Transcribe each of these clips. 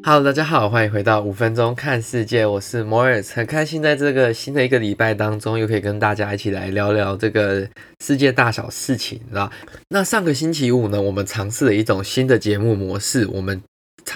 Hello，大家好，欢迎回到五分钟看世界，我是 Morris，很开心在这个新的一个礼拜当中，又可以跟大家一起来聊聊这个世界大小事情。那上个星期五呢，我们尝试了一种新的节目模式，我们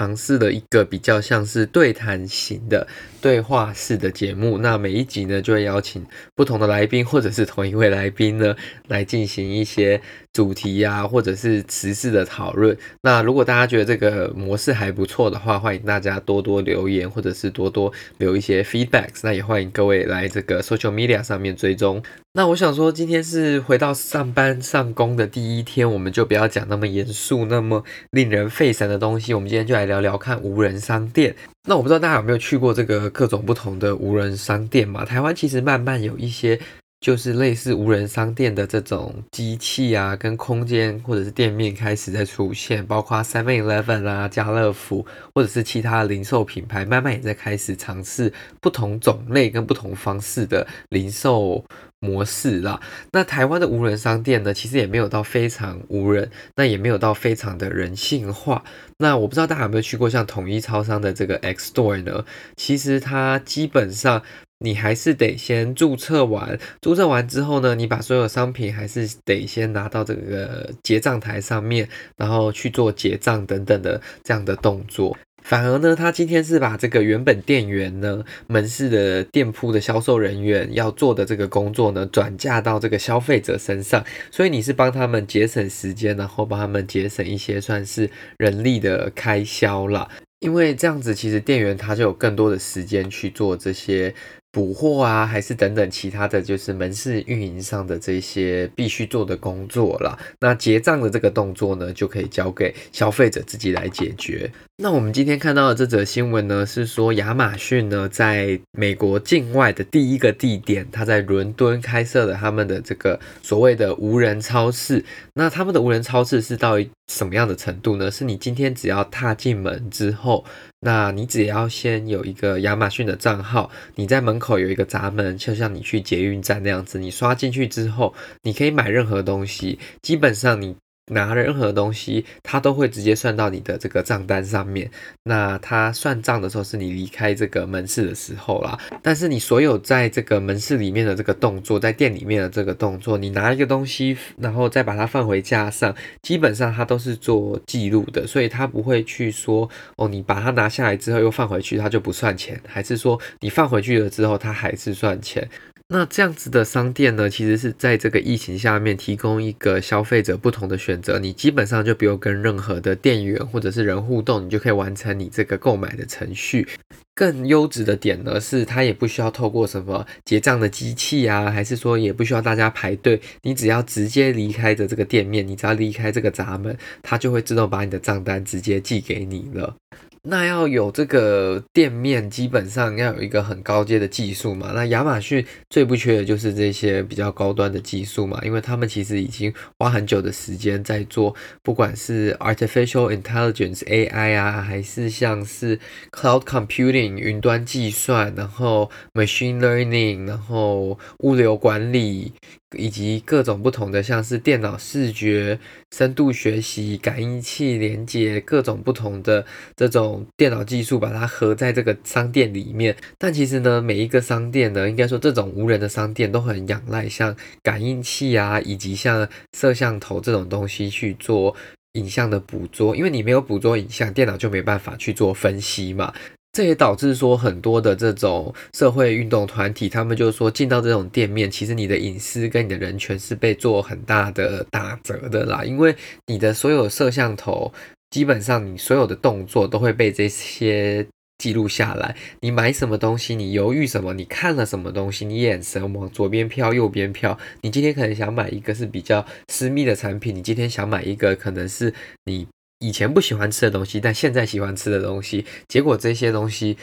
尝试了一个比较像是对谈型的对话式的节目。那每一集呢，就会邀请不同的来宾，或者是同一位来宾呢，来进行一些。主题呀、或者是时事的讨论。那如果大家觉得这个模式还不错的话，欢迎大家多多留言，或者是多多留一些 feedbacks。那也欢迎各位来这个 social media 上面追踪。那我想说，今天是回到上班上工的第一天，我们就不要讲那么严肃、那么令人费神的东西。我们今天就来聊聊看无人商店。那我不知道大家有没有去过这个各种不同的无人商店嘛？台湾其实慢慢有一些。就是类似无人商店的这种机器啊，跟空间或者是店面开始在出现，包括 Seven Eleven 啊、家乐福或者是其他零售品牌，慢慢也在开始尝试不同种类跟不同方式的零售模式啦。那台湾的无人商店呢，其实也没有到非常无人，那也没有到非常的人性化。那我不知道大家有没有去过像统一超商的这个 X Store 呢？其实它基本上。你还是得先注册完，注册完之后呢，你把所有商品还是得先拿到这个结账台上面，然后去做结账等等的这样的动作。反而呢，他今天是把这个原本店员呢，门市的店铺的销售人员要做的这个工作呢，转嫁到这个消费者身上，所以你是帮他们节省时间，然后帮他们节省一些算是人力的开销啦。因为这样子，其实店员他就有更多的时间去做这些。补货啊，还是等等其他的就是门市运营上的这些必须做的工作了。那结账的这个动作呢，就可以交给消费者自己来解决。那我们今天看到的这则新闻呢，是说亚马逊呢在美国境外的第一个地点，它在伦敦开设了他们的这个所谓的无人超市。那他们的无人超市是到什么样的程度呢？是你今天只要踏进门之后。那你只要先有一个亚马逊的账号，你在门口有一个闸门，就像你去捷运站那样子，你刷进去之后，你可以买任何东西，基本上你。拿任何东西，它都会直接算到你的这个账单上面。那它算账的时候是你离开这个门市的时候啦。但是你所有在这个门市里面的这个动作，在店里面的这个动作，你拿一个东西，然后再把它放回架上，基本上它都是做记录的，所以它不会去说哦，你把它拿下来之后又放回去，它就不算钱，还是说你放回去了之后它还是算钱。那这样子的商店呢，其实是在这个疫情下面提供一个消费者不同的选择。你基本上就不用跟任何的店员或者是人互动，你就可以完成你这个购买的程序。更优质的点呢，是它也不需要透过什么结账的机器啊，还是说也不需要大家排队，你只要直接离开的这个店面，你只要离开这个闸门，它就会自动把你的账单直接寄给你了。那要有这个店面，基本上要有一个很高阶的技术嘛。那亚马逊最不缺的就是这些比较高端的技术嘛，因为他们其实已经花很久的时间在做，不管是 artificial intelligence AI 啊，还是像是 cloud computing 云端计算，然后 machine learning，然后物流管理。以及各种不同的，像是电脑视觉、深度学习、感应器连接，各种不同的这种电脑技术，把它合在这个商店里面。但其实呢，每一个商店呢，应该说这种无人的商店都很仰赖像感应器啊，以及像摄像头这种东西去做影像的捕捉，因为你没有捕捉影像，电脑就没办法去做分析嘛。这也导致说很多的这种社会运动团体，他们就是说进到这种店面，其实你的隐私跟你的人权是被做很大的打折的啦，因为你的所有摄像头，基本上你所有的动作都会被这些记录下来。你买什么东西，你犹豫什么，你看了什么东西，你眼神往左边飘，右边飘，你今天可能想买一个是比较私密的产品，你今天想买一个可能是你。以前不喜欢吃的东西，但现在喜欢吃的东西，结果这些东西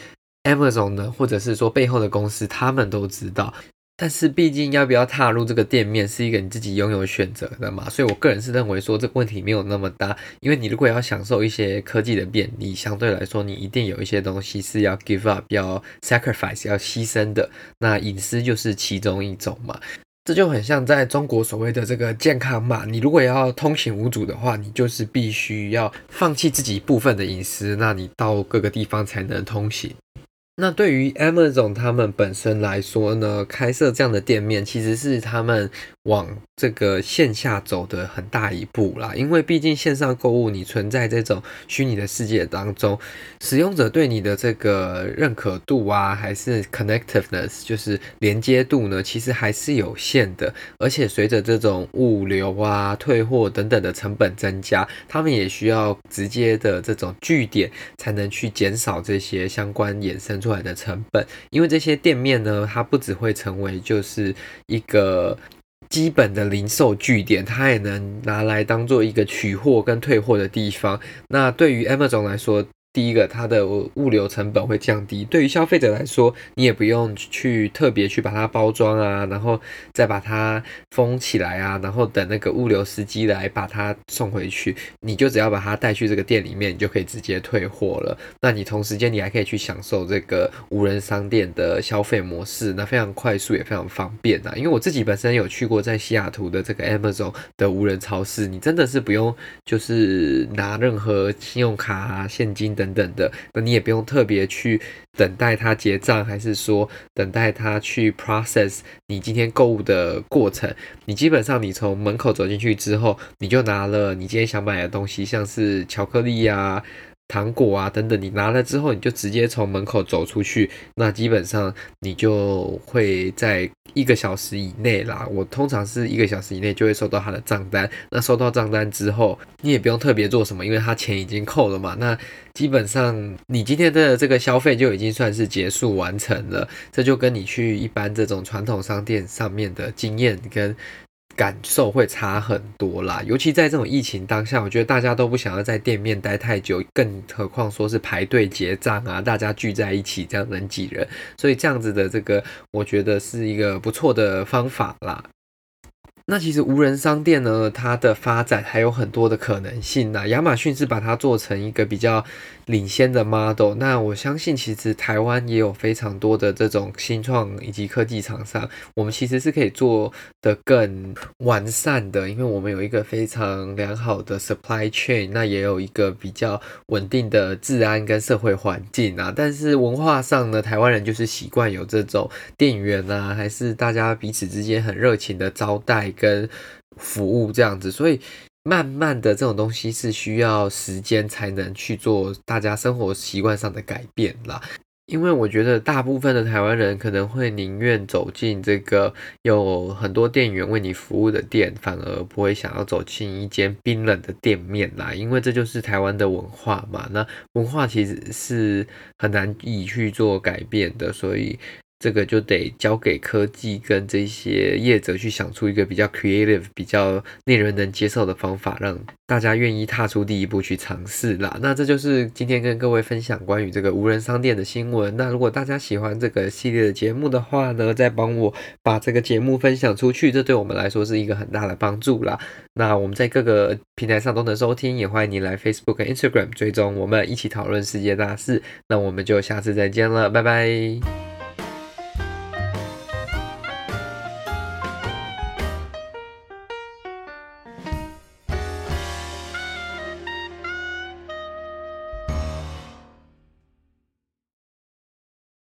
，Amazon 呢，或者是说背后的公司，他们都知道。但是毕竟要不要踏入这个店面，是一个你自己拥有选择的嘛，所以我个人是认为说这个问题没有那么大，因为你如果要享受一些科技的便利，相对来说你一定有一些东西是要 give up、要 sacrifice、要牺牲的，那隐私就是其中一种嘛。这就很像在中国所谓的这个健康码，你如果要通行无阻的话，你就是必须要放弃自己部分的隐私，那你到各个地方才能通行。那对于 Amazon 他们本身来说呢，开设这样的店面其实是他们往这个线下走的很大一步啦。因为毕竟线上购物，你存在这种虚拟的世界当中，使用者对你的这个认可度啊，还是 connectiveness，就是连接度呢，其实还是有限的。而且随着这种物流啊、退货等等的成本增加，他们也需要直接的这种据点，才能去减少这些相关衍生出来的成本，因为这些店面呢，它不只会成为就是一个基本的零售据点，它也能拿来当做一个取货跟退货的地方。那对于 Amazon 来说，第一个，它的物流成本会降低。对于消费者来说，你也不用去特别去把它包装啊，然后再把它封起来啊，然后等那个物流司机来把它送回去，你就只要把它带去这个店里面，你就可以直接退货了。那你同时间你还可以去享受这个无人商店的消费模式，那非常快速也非常方便啊。因为我自己本身有去过在西雅图的这个 Amazon 的无人超市，你真的是不用就是拿任何信用卡啊、现金。等等的，那你也不用特别去等待他结账，还是说等待他去 process 你今天购物的过程。你基本上你从门口走进去之后，你就拿了你今天想买的东西，像是巧克力呀。糖果啊，等等，你拿了之后，你就直接从门口走出去，那基本上你就会在一个小时以内啦。我通常是一个小时以内就会收到他的账单。那收到账单之后，你也不用特别做什么，因为他钱已经扣了嘛。那基本上你今天的这个消费就已经算是结束完成了。这就跟你去一般这种传统商店上面的经验跟。感受会差很多啦，尤其在这种疫情当下，我觉得大家都不想要在店面待太久，更何况说是排队结账啊，大家聚在一起这样人挤人，所以这样子的这个，我觉得是一个不错的方法啦。那其实无人商店呢，它的发展还有很多的可能性呢。亚马逊是把它做成一个比较领先的 model。那我相信，其实台湾也有非常多的这种新创以及科技厂商，我们其实是可以做得更完善的，因为我们有一个非常良好的 supply chain，那也有一个比较稳定的治安跟社会环境啊。但是文化上呢，台湾人就是习惯有这种店员啊，还是大家彼此之间很热情的招待。跟服务这样子，所以慢慢的这种东西是需要时间才能去做大家生活习惯上的改变啦。因为我觉得大部分的台湾人可能会宁愿走进这个有很多店员为你服务的店，反而不会想要走进一间冰冷的店面啦。因为这就是台湾的文化嘛。那文化其实是很难以去做改变的，所以。这个就得交给科技跟这些业者去想出一个比较 creative、比较令人能接受的方法，让大家愿意踏出第一步去尝试啦。那这就是今天跟各位分享关于这个无人商店的新闻。那如果大家喜欢这个系列的节目的话呢，再帮我把这个节目分享出去，这对我们来说是一个很大的帮助啦。那我们在各个平台上都能收听，也欢迎你来 Facebook 和 Instagram 追踪我们，一起讨论世界大事。那我们就下次再见了，拜拜。